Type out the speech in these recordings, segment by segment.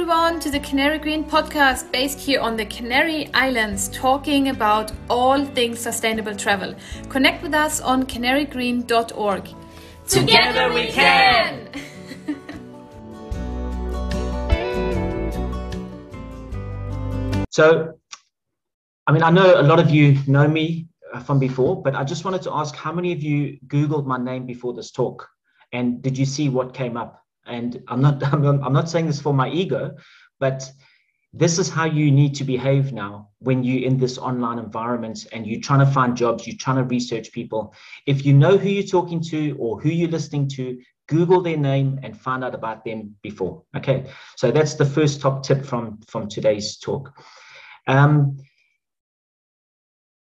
everyone to the Canary Green podcast based here on the Canary Islands, talking about all things sustainable travel. Connect with us on canarygreen.org. Together we can! so, I mean, I know a lot of you know me uh, from before, but I just wanted to ask how many of you Googled my name before this talk? And did you see what came up? And I'm not, I'm not saying this for my ego, but this is how you need to behave now when you're in this online environment and you're trying to find jobs, you're trying to research people. If you know who you're talking to or who you're listening to, Google their name and find out about them before. Okay, so that's the first top tip from from today's talk. Um,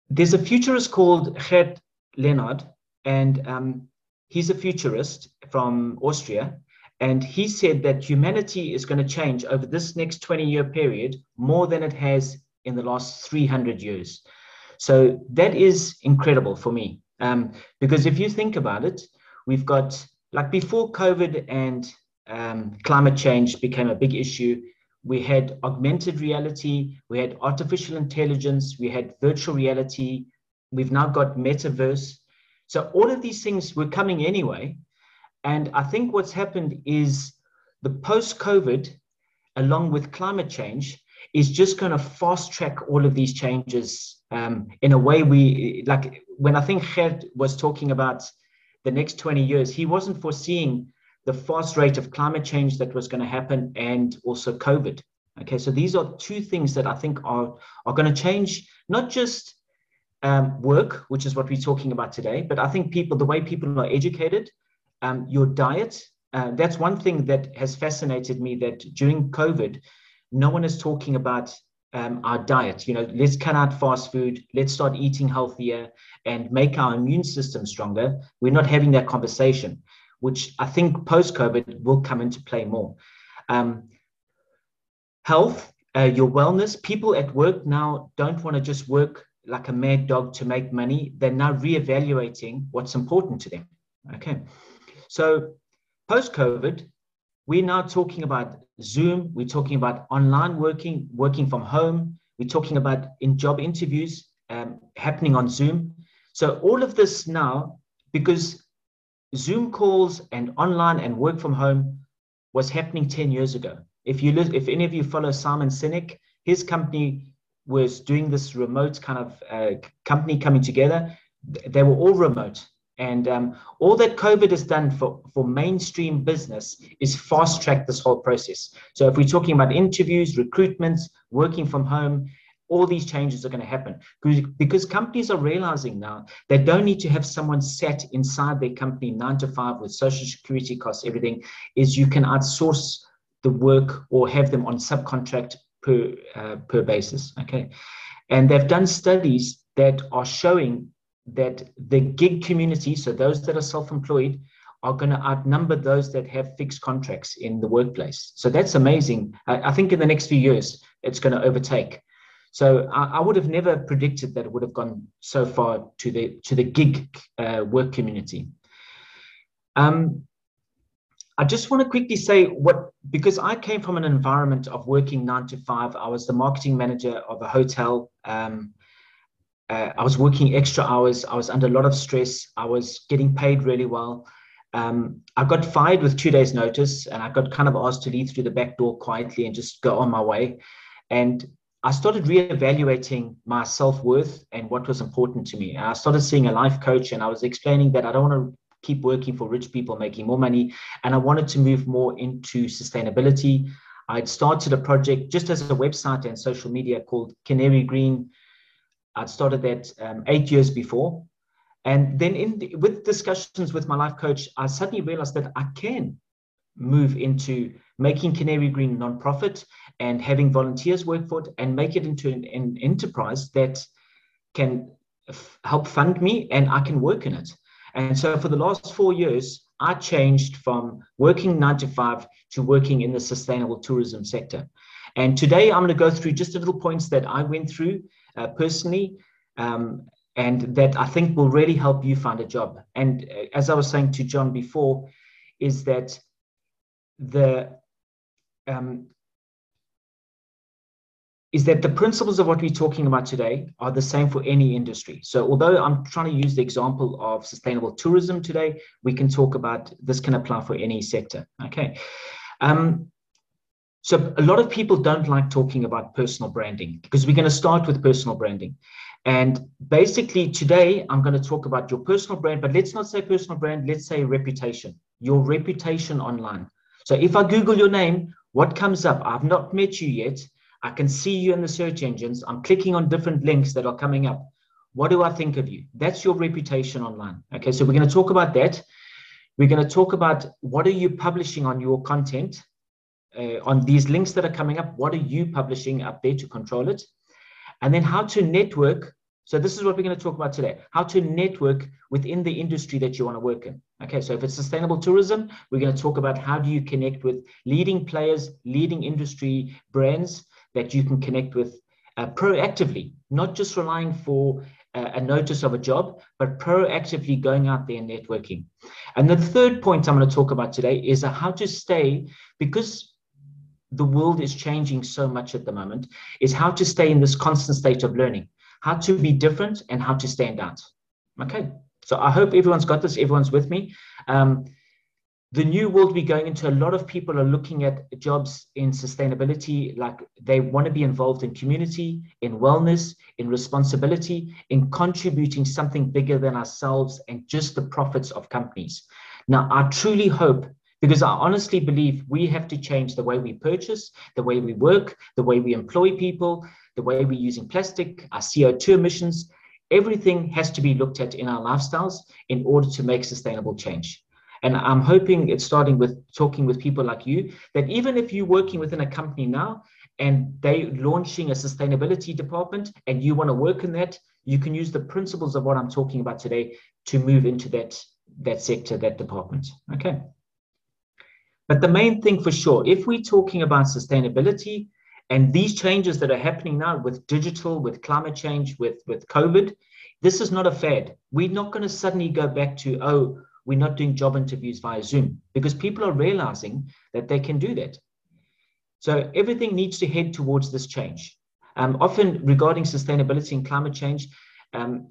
there's a futurist called Gerd Leonhard, and um, he's a futurist from Austria, and he said that humanity is going to change over this next 20 year period more than it has in the last 300 years. So that is incredible for me. Um, because if you think about it, we've got, like before COVID and um, climate change became a big issue, we had augmented reality, we had artificial intelligence, we had virtual reality, we've now got metaverse. So all of these things were coming anyway. And I think what's happened is the post COVID, along with climate change, is just going to fast track all of these changes um, in a way we like. When I think Gerd was talking about the next 20 years, he wasn't foreseeing the fast rate of climate change that was going to happen and also COVID. Okay, so these are two things that I think are, are going to change not just um, work, which is what we're talking about today, but I think people, the way people are educated, um, your diet. Uh, that's one thing that has fascinated me that during COVID, no one is talking about um, our diet. You know, let's cut out fast food, let's start eating healthier and make our immune system stronger. We're not having that conversation, which I think post COVID will come into play more. Um, health, uh, your wellness, people at work now don't want to just work like a mad dog to make money. They're now reevaluating what's important to them. Okay. So post COVID, we're now talking about Zoom, we're talking about online working, working from home, we're talking about in job interviews um, happening on Zoom. So all of this now, because Zoom calls and online and work from home was happening 10 years ago. If you if any of you follow Simon Sinek, his company was doing this remote kind of uh, company coming together. They were all remote. And um, all that COVID has done for, for mainstream business is fast track this whole process. So if we're talking about interviews, recruitments, working from home, all these changes are going to happen because, companies are realizing now they don't need to have someone sat inside their company nine to five with social security costs, everything is you can outsource the work or have them on subcontract per, uh, per basis. Okay. And they've done studies that are showing that the gig community, so those that are self employed, are going to outnumber those that have fixed contracts in the workplace. So that's amazing. I, I think in the next few years, it's going to overtake. So I, I, would have never predicted that it would have gone so far to the to the gig uh, work community. Um, I just want to quickly say what because I came from an environment of working nine to five. I was the marketing manager of a hotel. Um, uh, I was working extra hours. I was under a lot of stress. I was getting paid really well. Um, I got fired with two days' notice, and I got kind of asked to leave through the back door quietly and just go on my way. And I started reevaluating my self worth and what was important to me. And I started seeing a life coach, and I was explaining that I don't want to keep working for rich people making more money, and I wanted to move more into sustainability. I'd started a project just as a website and social media called Canary Green I'd started that um, eight years before. And then in with discussions with my life coach, I suddenly realized that I can move into making Canary Green nonprofit and having volunteers work for it and make it into an, an enterprise that can f- help fund me and I can work in it. And so for the last four years, I changed from working nine to five to working in the sustainable tourism sector. And today I'm going to go through just a little points that I went through uh, personally, um, and that I think will really help you find a job. And uh, as I was saying to John before, is that the um, is that the principles of what we're talking about today are the same for any industry. So although I'm trying to use the example of sustainable tourism today, we can talk about this can apply for any sector. Okay. Um, so a lot of people don't like talking about personal branding because we're going to start with personal branding. And basically today I'm going to talk about your personal brand, but let's not say personal brand, let's say reputation, your reputation online. So if I Google your name, what comes up? I've not met you yet I can see you in the search engines. I'm clicking on different links that are coming up. What do I think of you? That's your reputation online. Okay, so we're going to talk about that. We're going to talk about what are you publishing on your content, uh, on these links that are coming up. What are you publishing up there to control it? And then how to network. So this is what we're going to talk about today: how to network within the industry that you want to work in. Okay, so if it's sustainable tourism, we're going to talk about how do you connect with leading players, leading industry brands that you can connect with uh, proactively, not just relying for uh, a notice of a job, but proactively going out there and networking. And the third point I'm going to talk about today is how to stay, because the world is changing so much at the moment, is how to stay in this constant state of learning, how to be different and how to stand out. Okay, so I hope everyone's got this, everyone's with me. Um, the new world we're going into, a lot of people are looking at jobs in sustainability, like they want to be involved in community, in wellness, in responsibility, in contributing something bigger than ourselves and just the profits of companies. Now, I truly hope, because I honestly believe we have to change the way we purchase, the way we work, the way we employ people, the way we're using plastic, our CO2 emissions. Everything has to be looked at in our lifestyles in order to make sustainable change. And I'm hoping it's starting with talking with people like you that even if you're working within a company now and they're launching a sustainability department and you want to work in that, you can use the principles of what I'm talking about today to move into that, that sector, that department. Okay. But the main thing for sure, if we're talking about sustainability and these changes that are happening now with digital, with climate change, with, with COVID, this is not a fad. We're not going to suddenly go back to, oh, we're not doing job interviews via Zoom because people are realizing that they can do that. So everything needs to head towards this change. Um, often regarding sustainability and climate change, um,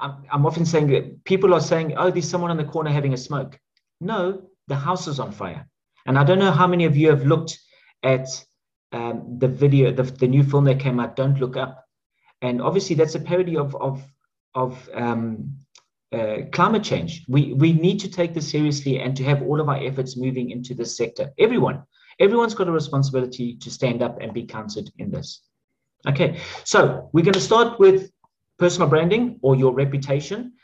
I'm, I'm often saying that people are saying, oh, there's someone on the corner having a smoke. No, the house is on fire. And I don't know how many of you have looked at um, the video, the, the new film that came out, Don't Look Up. And obviously that's a parody of, of, of um, uh, climate change. We, we need to take this seriously and to have all of our efforts moving into this sector. Everyone, everyone's got a responsibility to stand up and be counted in this. Okay, so we're going to start with personal branding or your reputation.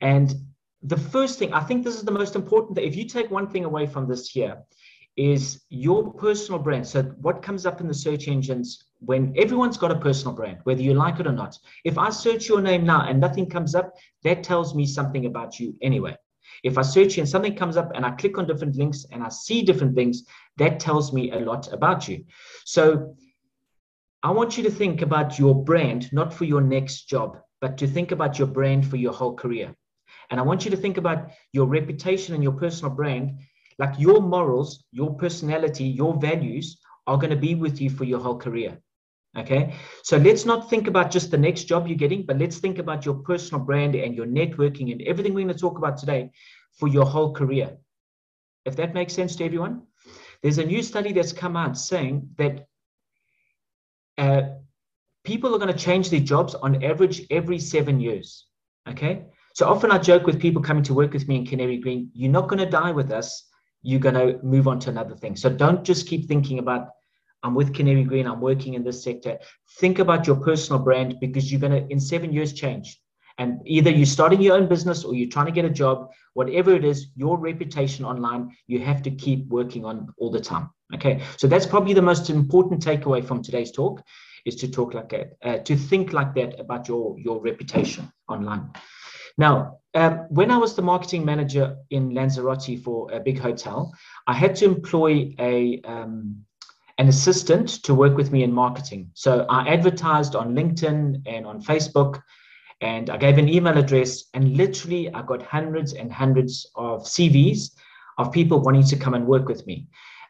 And the first thing, I think this is the most important thing. If you take one thing away from this here, is your personal brand. So what comes up in the search engines when everyone's got a personal brand, whether you like it or not. If I search your name now and nothing comes up, that tells me something about you anyway. If I search and something comes up and I click on different links and I see different things, that tells me a lot about you. So I want you to think about your brand, not for your next job, but to think about your brand for your whole career. And I want you to think about your reputation and your personal brand, like your morals, your personality, your values are going to be with you for your whole career. Okay. So let's not think about just the next job you're getting, but let's think about your personal brand and your networking and everything we're going to talk about today for your whole career. If that makes sense to everyone, there's a new study that's come out saying that uh, people are going to change their jobs on average every seven years. Okay. So often I joke with people coming to work with me in Canary Green, you're not going to die with us. You're going to move on to another thing. So don't just keep thinking about I'm with Canary Green, I'm working in this sector. Think about your personal brand because you're going to, in seven years, change. And either you're starting your own business or you're trying to get a job, whatever it is, your reputation online, you have to keep working on all the time. Okay. So that's probably the most important takeaway from today's talk is to talk like that, uh, to think like that about your, your reputation online. Now, um, when I was the marketing manager in Lanzarote for a big hotel, I had to employ a, um, an assistant to work with me in marketing. So I advertised on LinkedIn and on Facebook, and I gave an email address, and literally I got hundreds and hundreds of CVs of people wanting to come and work with me.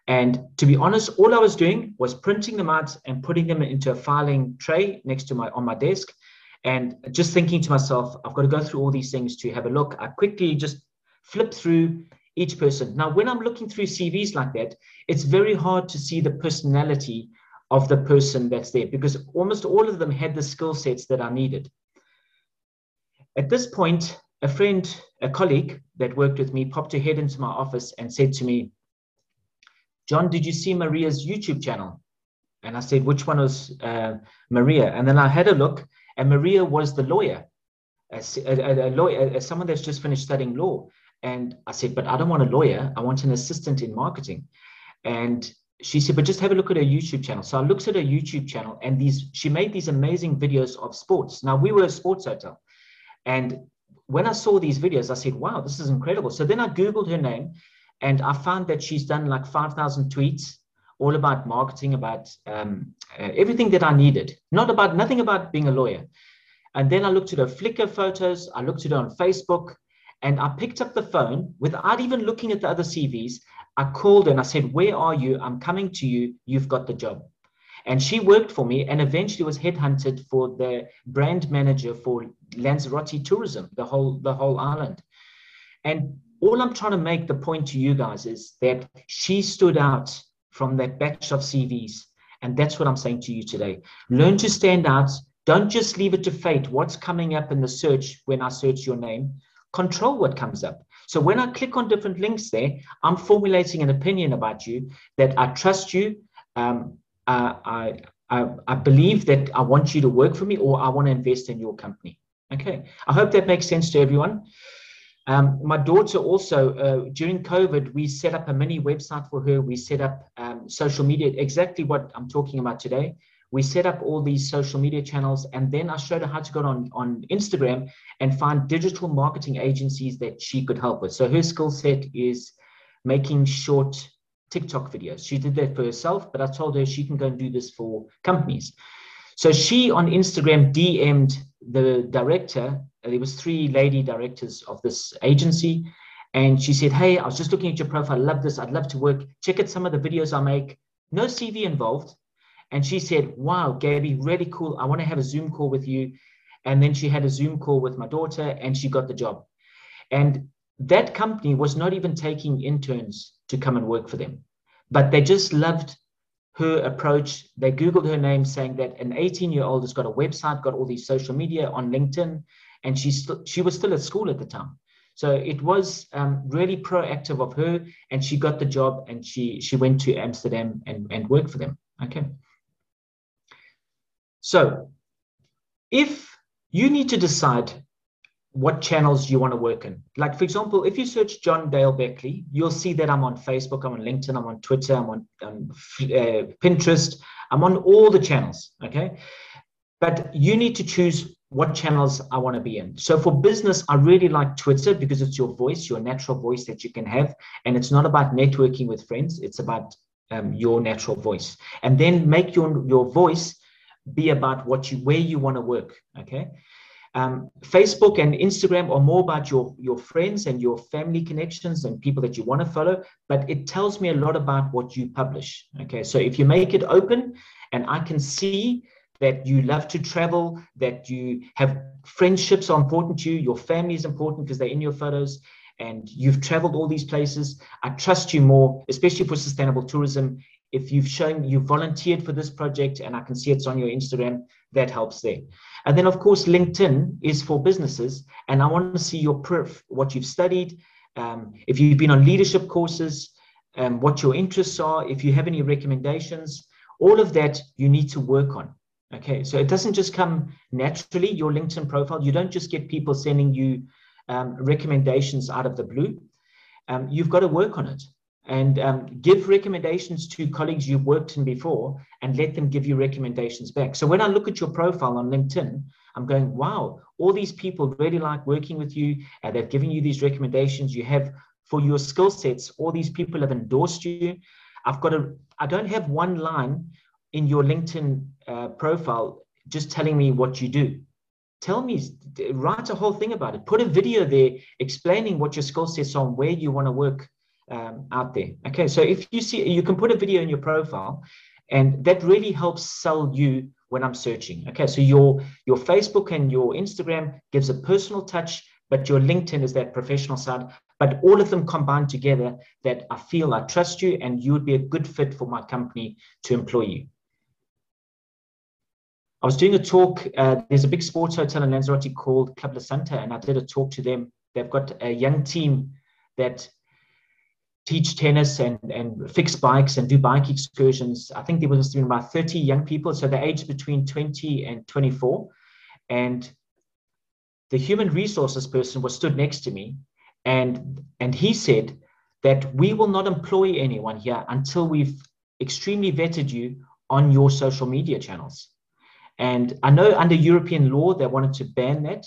And to be honest, all I was doing was printing them out and putting them into a filing tray next to my on my desk, and just thinking to myself, I've got to go through all these things to have a look. I quickly just flip through each person. Now, when I'm looking through CVs like that, it's very hard to see the personality of the person that's there because almost all of them had the skill sets that I needed. At this point, a friend, a colleague that worked with me, popped her head into my office and said to me, John, did you see Maria's YouTube channel? And I said, which one was uh, Maria? And then I had a look, and Maria was the lawyer, a, a, a lawyer, someone that's just finished studying law. And I said, but I don't want a lawyer. I want an assistant in marketing. And she said, but just have a look at her YouTube channel. So I looked at her YouTube channel, and these she made these amazing videos of sports. Now we were a sports hotel, and when I saw these videos, I said, wow, this is incredible. So then I Googled her name and I found that she's done like 5,000 tweets all about marketing, about um, uh, everything that I needed, not about nothing about being a lawyer. And then I looked at her Flickr photos, I looked at her on Facebook, and I picked up the phone without even looking at the other CVs. I called and I said, Where are you? I'm coming to you. You've got the job. And she worked for me and eventually was headhunted for the brand manager for Lanzarote tourism, the whole, the whole island. And all I'm trying to make the point to you guys is that she stood out from that batch of CVs. And that's what I'm saying to you today. Learn to stand out. Don't just leave it to fate. What's coming up in the search when I search your name? Control what comes up. So when I click on different links there, I'm formulating an opinion about you that I trust you. Um, uh, I, I, I believe that I want you to work for me or I want to invest in your company. Okay. I hope that makes sense to everyone. Um, my daughter also, uh, during COVID, we set up a mini website for her. We set up um, social media, exactly what I'm talking about today. We set up all these social media channels, and then I showed her how to go on, on Instagram and find digital marketing agencies that she could help with. So her skill set is making short TikTok videos. She did that for herself, but I told her she can go and do this for companies. So she on Instagram DM'd the director uh, there was three lady directors of this agency and she said hey i was just looking at your profile. I love this. I'd love to work. Check out some of the videos i make. No cv involved. And she said wow gabby really cool. I want to have a zoom call with you. And then she had a zoom call with my daughter and she got the job. And that company was not even taking interns to come and work for them but they just loved her approach. They Googled her name saying that an 18 year old has got a website, got all these social media on LinkedIn, and she, st- she was still at school at the time. So it was um, really proactive of her, and she got the job and she, she went to Amsterdam and, and worked for them. Okay. So if you need to decide what channels you want to work in. Like, for example, if you search John Dale Beckley, you'll see that I'm on Facebook, I'm on LinkedIn, I'm on Twitter, I'm on um, uh, Pinterest, I'm on all the channels. Okay. But you need to choose what channels I want to be in. So for business, I really like Twitter because it's your voice, your natural voice that you can have. And it's not about networking with friends, it's about um, your natural voice. And then make your, your voice be about what you where you want to work. Okay. Um, Facebook and Instagram are more about your, your friends and your family connections and people that you want to follow, but it tells me a lot about what you publish. Okay, so if you make it open and I can see that you love to travel, that you have friendships are important to you, your family is important because they're in your photos, and you've traveled all these places. I trust you more, especially for sustainable tourism. If you've shown you volunteered for this project and I can see it's on your Instagram, that helps there. And then, of course, LinkedIn is for businesses. And I want to see your proof, what you've studied, um, if you've been on leadership courses, um, what your interests are, if you have any recommendations, all of that you need to work on. Okay, so it doesn't just come naturally, your LinkedIn profile. You don't just get people sending you um, recommendations out of the blue. Um, you've got to work on it and um, give recommendations to colleagues you've worked in before and let them give you recommendations back. So when I look at your profile on LinkedIn, I'm going, wow, all these people really like working with you and they've given you these recommendations. You have for your skill sets, all these people have endorsed you. I've got a, I don't have one line in your LinkedIn uh, profile just telling me what you do. Tell me, write a whole thing about it. Put a video there explaining what your skill sets are and where you want to work um, out there. Okay, so if you see, you can put a video in your profile, and that really helps sell you when I'm searching. Okay, so your your Facebook and your Instagram gives a personal touch, but your LinkedIn is that professional side. But all of them combined together that I feel I trust you and you would be a good fit for my company to employ you. I was doing a talk. Uh, there's a big sports hotel in Lanzarote called Club La Santa, and I did a talk to them. They've got a young team that teach tennis and, and fix bikes and do bike excursions. I think there was about 30 young people. So they're aged between 20 and 24. And the human resources person was stood next to me and and he said that we will not employ anyone here until we've extremely vetted you on your social media channels. And I know under European law they wanted to ban that,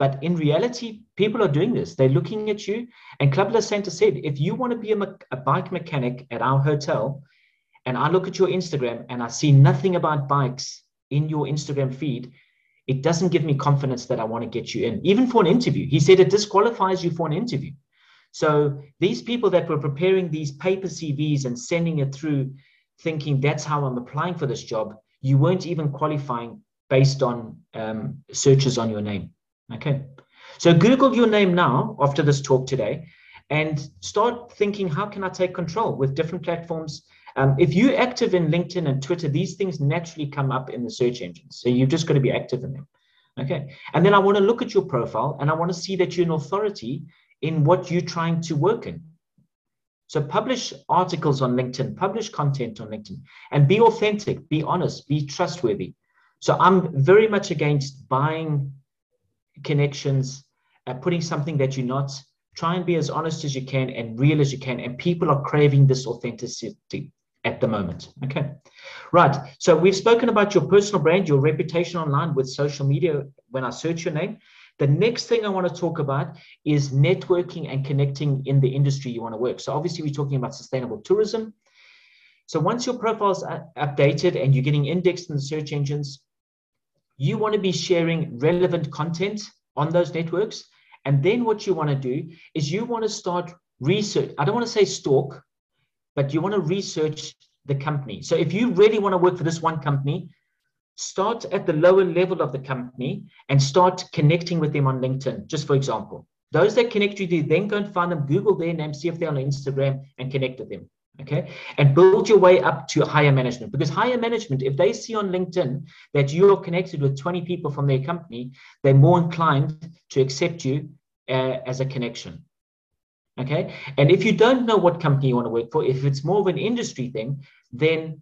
but in reality, people are doing this. They're looking at you. And Club La Santa said, if you want to be a, me- a bike mechanic at our hotel, and I look at your Instagram and I see nothing about bikes in your Instagram feed, it doesn't give me confidence that I want to get you in, even for an interview. He said it disqualifies you for an interview. So these people that were preparing these paper CVs and sending it through, thinking that's how I'm applying for this job, you weren't even qualifying based on um, searches on your name. Okay. So Google your name now after this talk today and start thinking, how can I take control with different platforms? Um, if you're active in LinkedIn and Twitter, these things naturally come up in the search engines. So you've just got to be active in them. Okay. And then I want to look at your profile and I want to see that you're an authority in what you're trying to work in. So publish articles on LinkedIn, publish content on LinkedIn, and be authentic, be honest, be trustworthy. So I'm very much against buying connections, uh, putting something that you're not. Try and be as honest as you can and real as you can. And people are craving this authenticity at the moment. Okay. Right. So we've spoken about your personal brand, your reputation online with social media when I search your name. The next thing I want to talk about is networking and connecting in the industry you want to work. So obviously we're talking about sustainable tourism. So once your profile is updated and you're getting indexed in the search engines, you want to be sharing relevant content on those networks. And then what you want to do is you want to start research. I don't want to say stalk, but you want to research the company. So if you really want to work for this one company, start at the lower level of the company and start connecting with them on LinkedIn, just for example. Those that connect with you, then go and find them, Google their name, see if they're on Instagram, and connect with them okay and build your way up to higher management. Because higher management if they see on linkedin that you're connected with 20 people from their company they're more inclined to accept you uh, as a connection. Okay? And if you don't know what company you want to work for if it's more of an industry thing then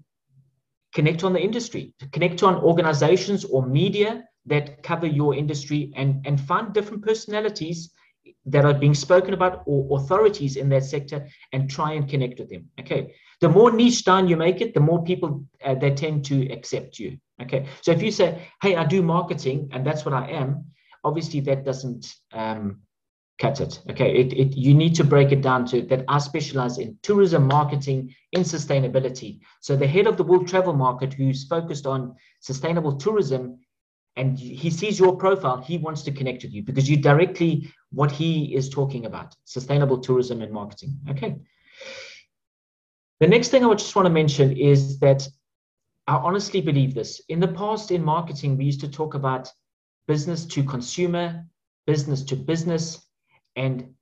connect on the industry. Connect on organizations or media that cover your industry and and find different personalities that are being spoken about or authorities in that sector and try and connect with them. Okay. The more niche down you make it, the more people uh, they tend to accept you. Okay. So if you say, "Hey, I do marketing and that's what I am," obviously that doesn't um, cut it. Okay. It, it you need to break it down to that I specialize in tourism marketing in sustainability. So the head of the world travel market who's focused on sustainable tourism and he sees your profile, he wants to connect with you because you directly what he is talking about sustainable tourism and marketing. Okay. The next thing I would just want to mention is that I honestly believe this. In the past, in marketing, we used to talk about business to consumer, business to business, and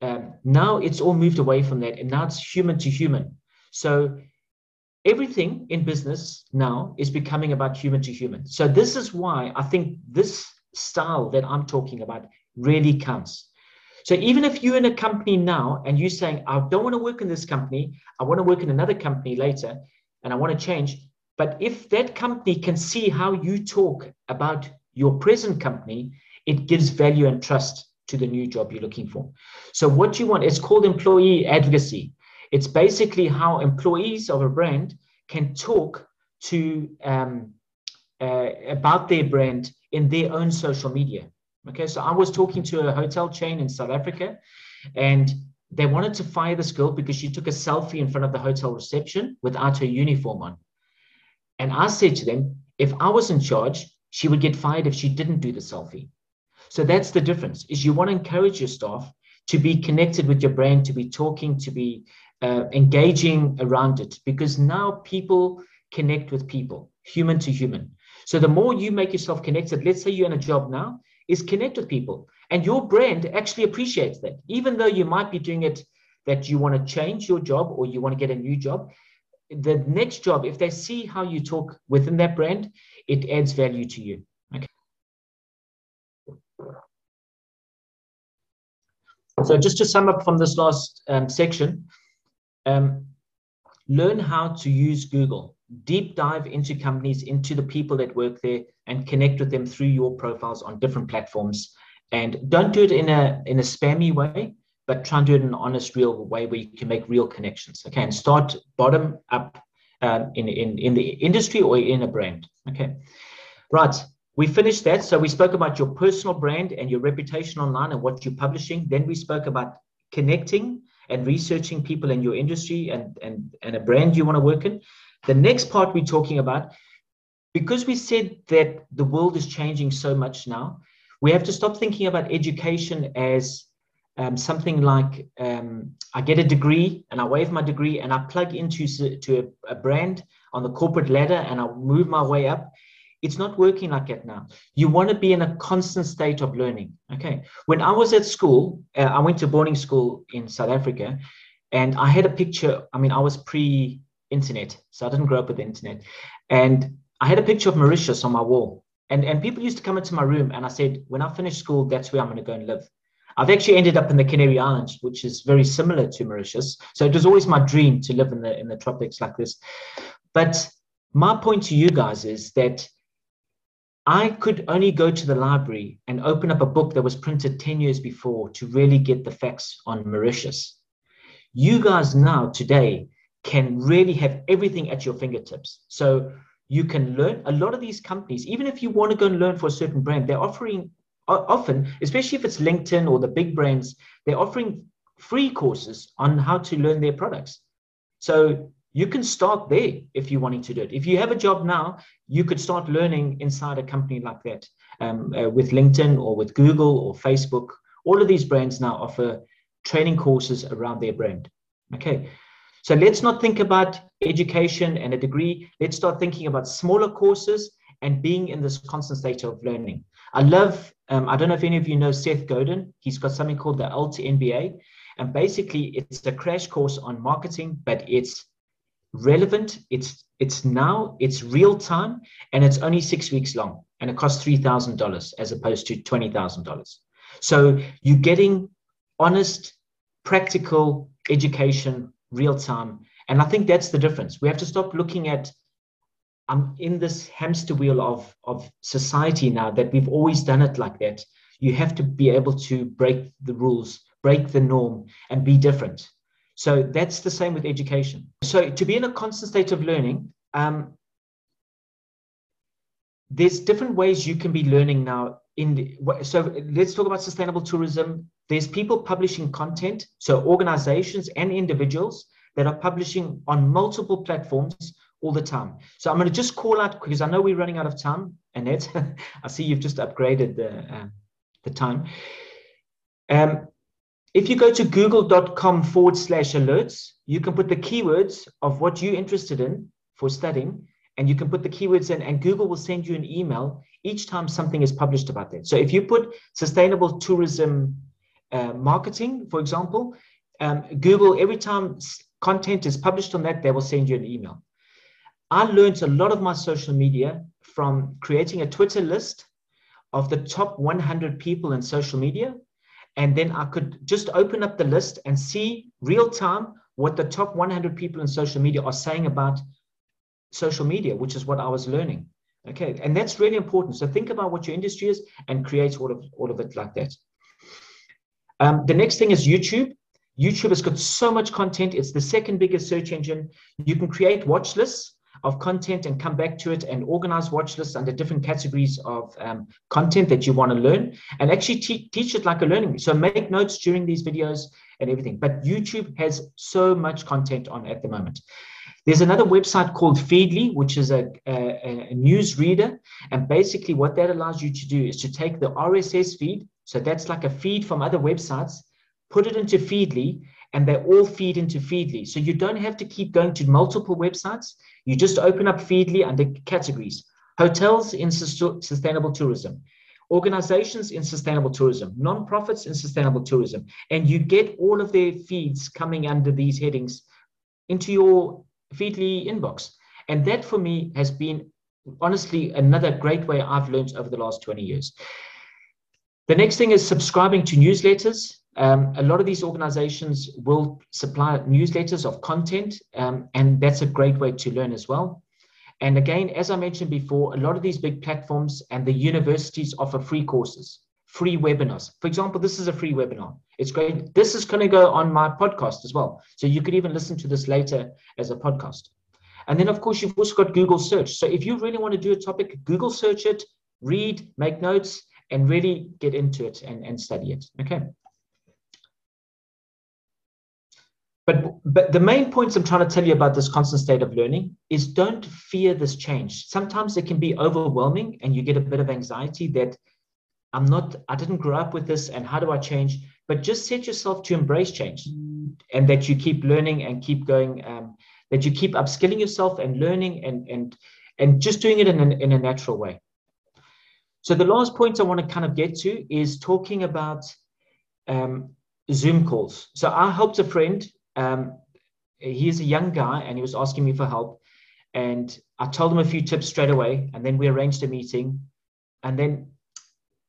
um, now it's all moved away from that, and now it's human to human. So everything in business now is becoming about human to human. So this is why I think this style that I'm talking about really counts. So even if you're in a company now and you're saying, I don't want to work in this company, I want to work in another company later, and I want to change. But if that company can see how you talk about your present company, it gives value and trust to the new job you're looking for. So what you want, it's called employee advocacy. It's basically how employees of a brand can talk to um, uh, about their brand in their own social media. Okay, so I was talking to a hotel chain in South Africa, and they wanted to fire this girl because she took a selfie in front of the hotel reception without her uniform on. And I said to them, if I was in charge, she would get fired if she didn't do the selfie. So that's the difference. Is you want to encourage your staff to be connected with your brand, to be talking, to be uh, engaging around it, because now people connect with people, human to human. So the more you make yourself connected, let's say you're in a job now, is connect with people. And your brand actually appreciates that. Even though you might be doing it that you want to change your job or you want to get a new job, the next job, if they see how you talk within that brand, it adds value to you. Okay. So just to sum up from this last um, section, um, learn how to use Google. Deep dive into companies, into the people that work there, and connect with them through your profiles on different platforms. And don't do it in a in a spammy way, but try and do it in an honest, real way where you can make real connections. Okay, and start bottom up um, in, in, in the industry or in a brand. Okay, right. We finished that. So we spoke about your personal brand and your reputation online and what you're publishing. Then we spoke about connecting and researching people in your industry and, and, and a brand you want to work in. The next part we're talking about, because we said that the world is changing so much now, we have to stop thinking about education as um, something like um, I get a degree and I wave my degree and I plug into to a, a, brand on the corporate ladder and I move my way up. It's not working like that now. You want to be in a constant state of learning. Okay. When I was at school, uh, I went to boarding school in South Africa and I had a picture. I mean, I was pre internet, so I didn't grow up with the internet. And I had a picture of Mauritius on my wall. And, and people used to come into my room and I said, when I finish school, that's where I'm going to go and live. I've actually ended up in the Canary Islands, which is very similar to Mauritius. So it was always my dream to live in the in the tropics like this. But my point to you guys is that I could only go to the library and open up a book that was printed 10 years before to really get the facts on Mauritius. You guys now, today, can really have everything at your fingertips. So you can learn a lot of these companies, even if you want to go and learn for a certain brand, they're offering often, especially if it's LinkedIn or the big brands, they're offering free courses on how to learn their products. So you can start there if you're wanting to do it. If you have a job now, you could start learning inside a company like that um, uh, with LinkedIn or with Google or Facebook. All of these brands now offer training courses around their brand. Okay. So let's not think about education and a degree. Let's start thinking about smaller courses and being in this constant state of learning. I love, um, I don't know if any of you know Seth Godin. He's got something called the Alt MBA. And basically, it's a crash course on marketing, but it's relevant. It's it's now, it's real time, and it's only six weeks long, and it costs three thousand dollars as opposed to twenty thousand dollars. So you're getting honest, practical education, real time, and I think that's the difference. We have to stop looking at I'm in this hamster wheel of, of society now that we've always done it like that. You have to be able to break the rules, break the norm, and be different. So that's the same with education. So to be in a constant state of learning, um, there's different ways you can be learning now. In the, so let's talk about sustainable tourism. There's people publishing content, so organizations and individuals that are publishing on multiple platforms all the time. So I'm going to just call out because I know we're running out of time. Annette, I see you've just upgraded the, uh, the time. Um, if you go to google.com forward slash alerts, you can put the keywords of what you're interested in for studying, and you can put the keywords in, and Google will send you an email each time something is published about that. So if you put sustainable tourism uh, marketing, for example, um, Google, every time content is published on that, they will send you an email. I learned a lot of my social media from creating a Twitter list of the top 100 people in social media. And then I could just open up the list and see real time what the top 100 people in social media are saying about social media, which is what I was learning. Okay. And that's really important. So think about what your industry is and create all of, all of it like that. Um, the next thing is YouTube. YouTube has got so much content. It's the second biggest search engine. You can create watch lists of content and come back to it and organize watch lists under different categories of um, content that you want to learn and actually te- teach it like a learning. So make notes during these videos and everything. But YouTube has so much content on at the moment. There's another website called Feedly, which is a, a, a news reader. And basically, what that allows you to do is to take the RSS feed. So that's like a feed from other websites, put it into Feedly, and they all feed into Feedly. So you don't have to keep going to multiple websites. You just open up Feedly under categories hotels in sustainable tourism, organizations in sustainable tourism, non-profits in sustainable tourism, and you get all of their feeds coming under these headings into your Feedly inbox. And that for me has been honestly another great way I've learned over the last 20 years. The next thing is subscribing to newsletters. Um, a lot of these organizations will supply newsletters of content, um, and that's a great way to learn as well. And again, as I mentioned before, a lot of these big platforms and the universities offer free courses, free webinars. For example, this is a free webinar. It's great. This is going to go on my podcast as well. So you could even listen to this later as a podcast. And then, of course, you've also got Google search. So if you really want to do a topic, Google search it, read, make notes, and really get into it and, and study it. Okay. But, but the main points I'm trying to tell you about this constant state of learning is don't fear this change. Sometimes it can be overwhelming and you get a bit of anxiety that I'm not, I didn't grow up with this and how do I change? But just set yourself to embrace change and that you keep learning and keep going, um, that you keep upskilling yourself and learning and, and, and just doing it in a, in a natural way. So the last point I want to kind of get to is talking about um, Zoom calls. So I helped a friend um, he's a young guy and he was asking me for help. And I told him a few tips straight away. And then we arranged a meeting. And then,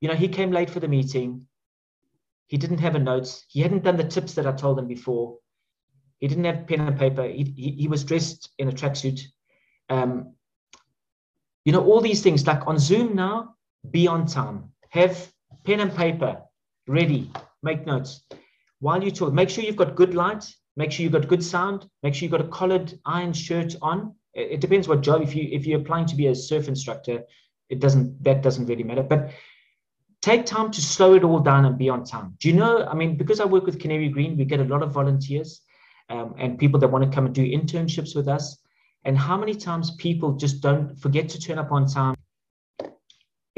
you know, he came late for the meeting. He didn't have a notes. He hadn't done the tips that I told him before. He didn't have pen and paper. He, he, he was dressed in a tracksuit. Um, you know, all these things like on Zoom now, be on time. Have pen and paper ready. Make notes. While you talk, make sure you've got good light Make sure you've got good sound. Make sure you've got a collared iron shirt on. It, it depends what job. If you if you're applying to be a surf instructor, it doesn't that doesn't really matter. But take time to slow it all down and be on time. Do you know? I mean, because I work with Canary Green, we get a lot of volunteers um, and people that want to come and do internships with us. And how many times people just don't forget to turn up on time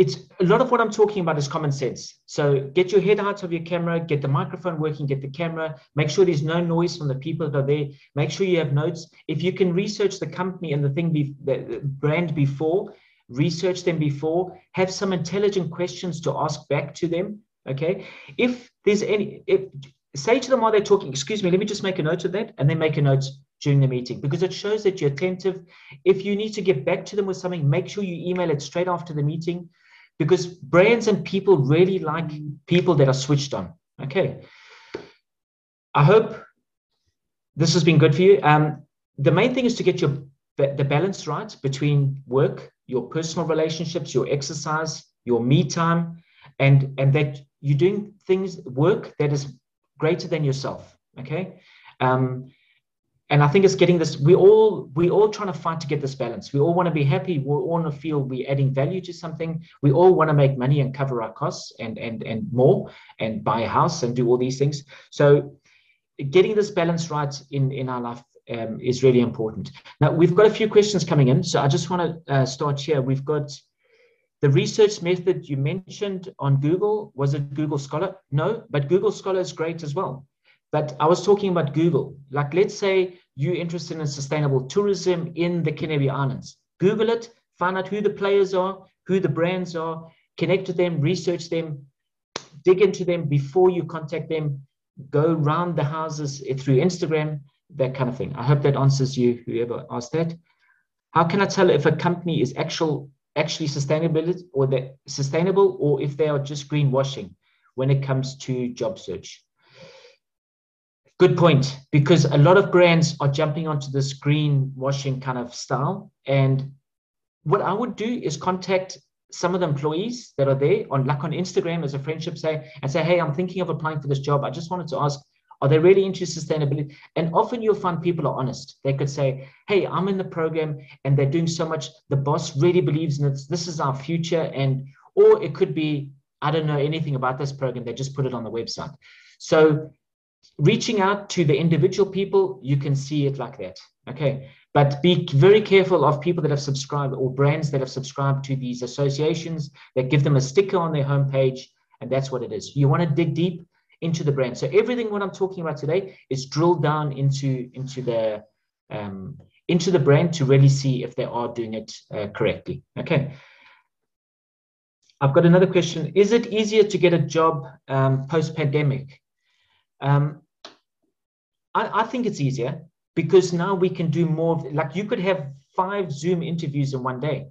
it's a lot of what I'm talking about is common sense. So get your head out of your camera, get the microphone working, get the camera, make sure there's no noise from the people that are there, make sure you have notes. If you can research the company and the thing, be, the brand before, research them before, have some intelligent questions to ask back to them. Okay. If there's any, if, say to them while they're talking, excuse me, let me just make a note of that, and then make a note during the meeting because it shows that you're attentive. If you need to get back to them with something, make sure you email it straight after the meeting because brands and people really like people that are switched on. Okay. I hope this has been good for you. Um, the main thing is to get your the balance right between work, your personal relationships, your exercise, your me time, and and that you're doing things work that is greater than yourself. Okay. Um, and I think it's getting this. We all we all trying to fight to get this balance. We all want to be happy. We all want to feel we're adding value to something. We all want to make money and cover our costs and and and more and buy a house and do all these things. So getting this balance right in in our life um, is really important. Now we've got a few questions coming in, so I just want to uh, start here. We've got the research method you mentioned on Google. Was it Google Scholar? No, but Google Scholar is great as well. But I was talking about Google. Like, let's say you're interested in sustainable tourism in the Canary Islands. Google it, find out who the players are, who the brands are, connect to them, research them, dig into them before you contact them, go round the houses eh, through Instagram, that kind of thing. I hope that answers you, whoever asked that. How can I tell if a company is actual actually sustainable or that sustainable or if they are just greenwashing when it comes to job search? Good point, because a lot of brands are jumping onto this greenwashing kind of style. And what I would do is contact some of the employees that are there on like on Instagram as a friendship say and say, hey, I'm thinking of applying for this job. I just wanted to ask, are they really into sustainability? And often you'll find people are honest. They could say, hey, I'm in the program and they're doing so much. The boss really believes in it. This is our future. And or it could be, I don't know anything about this program. They just put it on the website. So reaching out to the individual people, you can see it like that. Okay. But be very careful of people that have subscribed or brands that have subscribed to these associations that give them a sticker on their homepage. And that's what it is. You want to dig deep. into the brand. So everything what I'm talking about today is drilled down into into the um, into the brand to really see if they are doing it uh, correctly. Okay. I've got another question. Is it easier to get a job um, post pandemic? Um, I, I, think it's easier because now we can do more. Like you could have five Zoom interviews in one day.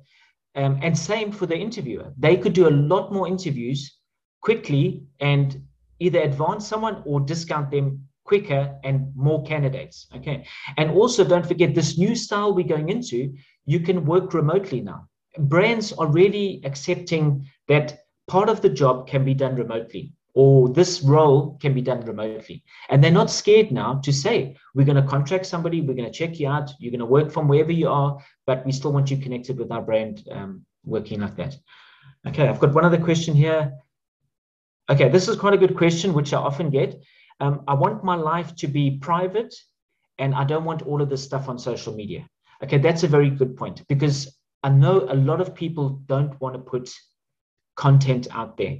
Um, and same for the interviewer. They could do a lot more interviews quickly and either advance someone or discount them quicker and more candidates. Okay. And also don't forget this new style we're going into, you can work remotely now. Brands are really accepting that part of the job can be done remotely or this role can be done remotely. And they're not scared now to say, we're going to contract somebody, we're going to check you out, you're going to work from wherever you are, but we still want you connected with our brand um, working like that. Okay, I've got one other question here. Okay, this is quite a good question, which I often get. Um, I want my life to be private and I don't want all of this stuff on social media. Okay, that's a very good point because I know a lot of people don't want to put content out there.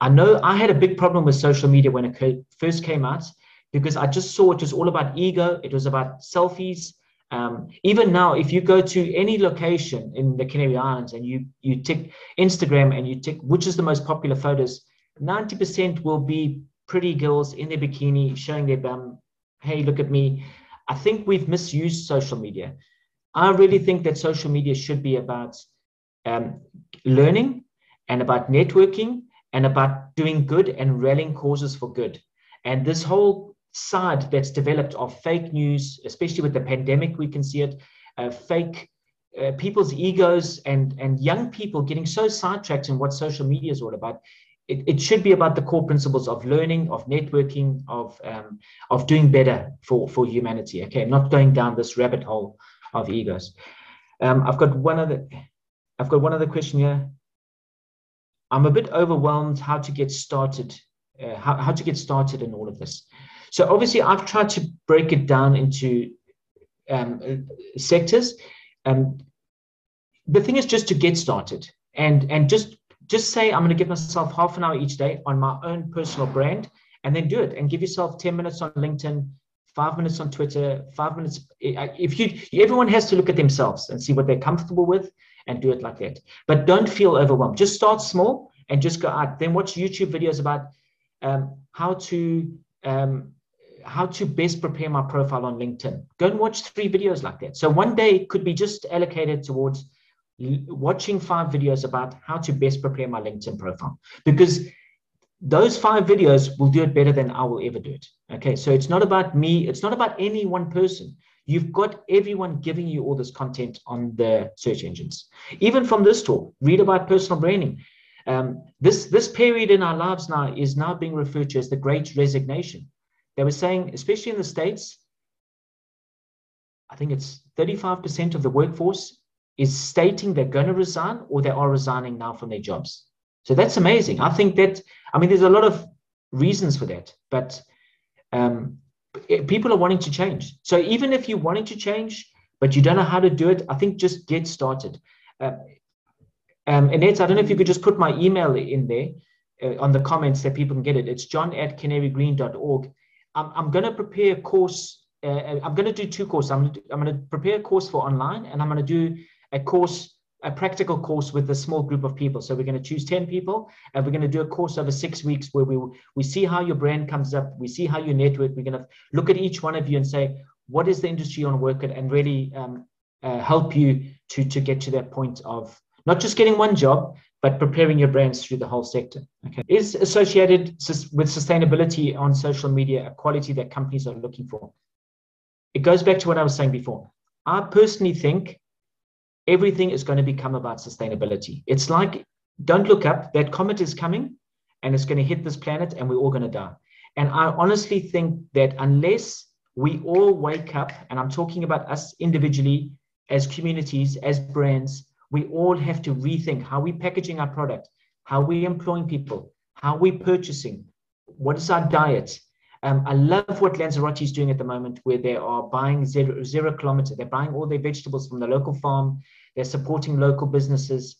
I know I had a big problem with social media when it first came out because I just saw it was all about ego, it was about selfies. Um, even now, if you go to any location in the Canary Islands and you you tick Instagram and you tick which is the most popular photos, 90% will be pretty girls in their bikini showing their bum. Hey, look at me. I think we've misused social media. I really think that social media should be about um, learning and about networking and about doing good and rallying causes for good. And this whole side that's developed of fake news, especially with the pandemic, we can see it, uh, fake uh, people's egos and, and young people getting so sidetracked in what social media is all about it, it should be about the core principles of learning, of networking, of um, of doing better for for humanity. Okay, not going down this rabbit hole of egos. Um, I've got one other. I've got one other question here. I'm a bit overwhelmed how to get started. Uh, how, how to get started in all of this. So obviously, I've tried to break it down into um, sectors. Um, the thing is just to get started and and just just say, I'm going to give myself half an hour each day on my own personal brand and then do it and give yourself 10 minutes on LinkedIn, five minutes on Twitter, five minutes. If you, everyone has to look at themselves and see what they're comfortable with and do it like that. But don't feel overwhelmed. Just start small and just go out. Then watch YouTube videos about um, how to um, how to best prepare my profile on LinkedIn. Go and watch three videos like that. So one day could be just allocated towards watching five videos about how to best prepare my LinkedIn profile because those five videos will do it better than I will ever do it. Okay, so it's not about me, it's not about any one person. You've got everyone giving you all this content on the search engines. Even from this talk, read about personal branding. Um, this, this period in our lives now is now being referred to as the great resignation. They were saying, especially in the States, I think it's 35% of the workforce is stating they're going to resign or they are resigning now from their jobs. So that's amazing. I think that, I mean, there's a lot of reasons for that, but um, people are wanting to change. So even if you're wanting to change, but you don't know how to do it, I think just get started. Uh, um, Annette, I don't know if you could just put my email in there uh, on the comments that people can get it. It's john at canarygreen.org. I'm, I'm going to prepare a course. Uh, I'm going to do two courses. I'm, I'm going to prepare a course for online and I'm going to do a course, a practical course with a small group of people. So we're going to choose 10 people and we're going to do a course over six weeks where we, we see how your brand comes up. We see how you network. We're going to look at each one of you and say, what is the industry on work at and really um, uh, help you to, to get to that point of not just getting one job, but preparing your brands through the whole sector. Okay. Is associated with sustainability on social media a quality that companies are looking for? It goes back to what I was saying before. I personally think everything is going to become about sustainability. It's like, don't look up, that comet is coming and it's going to hit this planet and we're all going to die. And I honestly think that unless we all wake up, and I'm talking about us individually, as communities, as brands, we all have to rethink how we're packaging our product, how we're employing people, how we're purchasing, what is our diet. Um, I love what Lanzarote is doing at the moment, where they are buying zero, zero kilometer. They're buying all their vegetables from the local farm. They're supporting local businesses.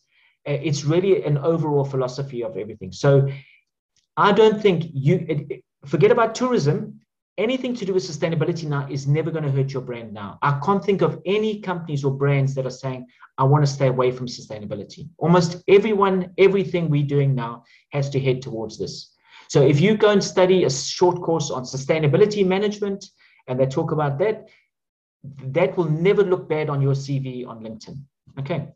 Uh, it's really an overall philosophy of everything. So I don't think you it, forget about tourism. Anything to do with sustainability now is never going to hurt your brand now. I can't think of any companies or brands that are saying, I want to stay away from sustainability. Almost everyone, everything we're doing now has to head towards this. So if you go and study a short course on sustainability management and they talk about that, that will never look bad on your CV on LinkedIn. Okay.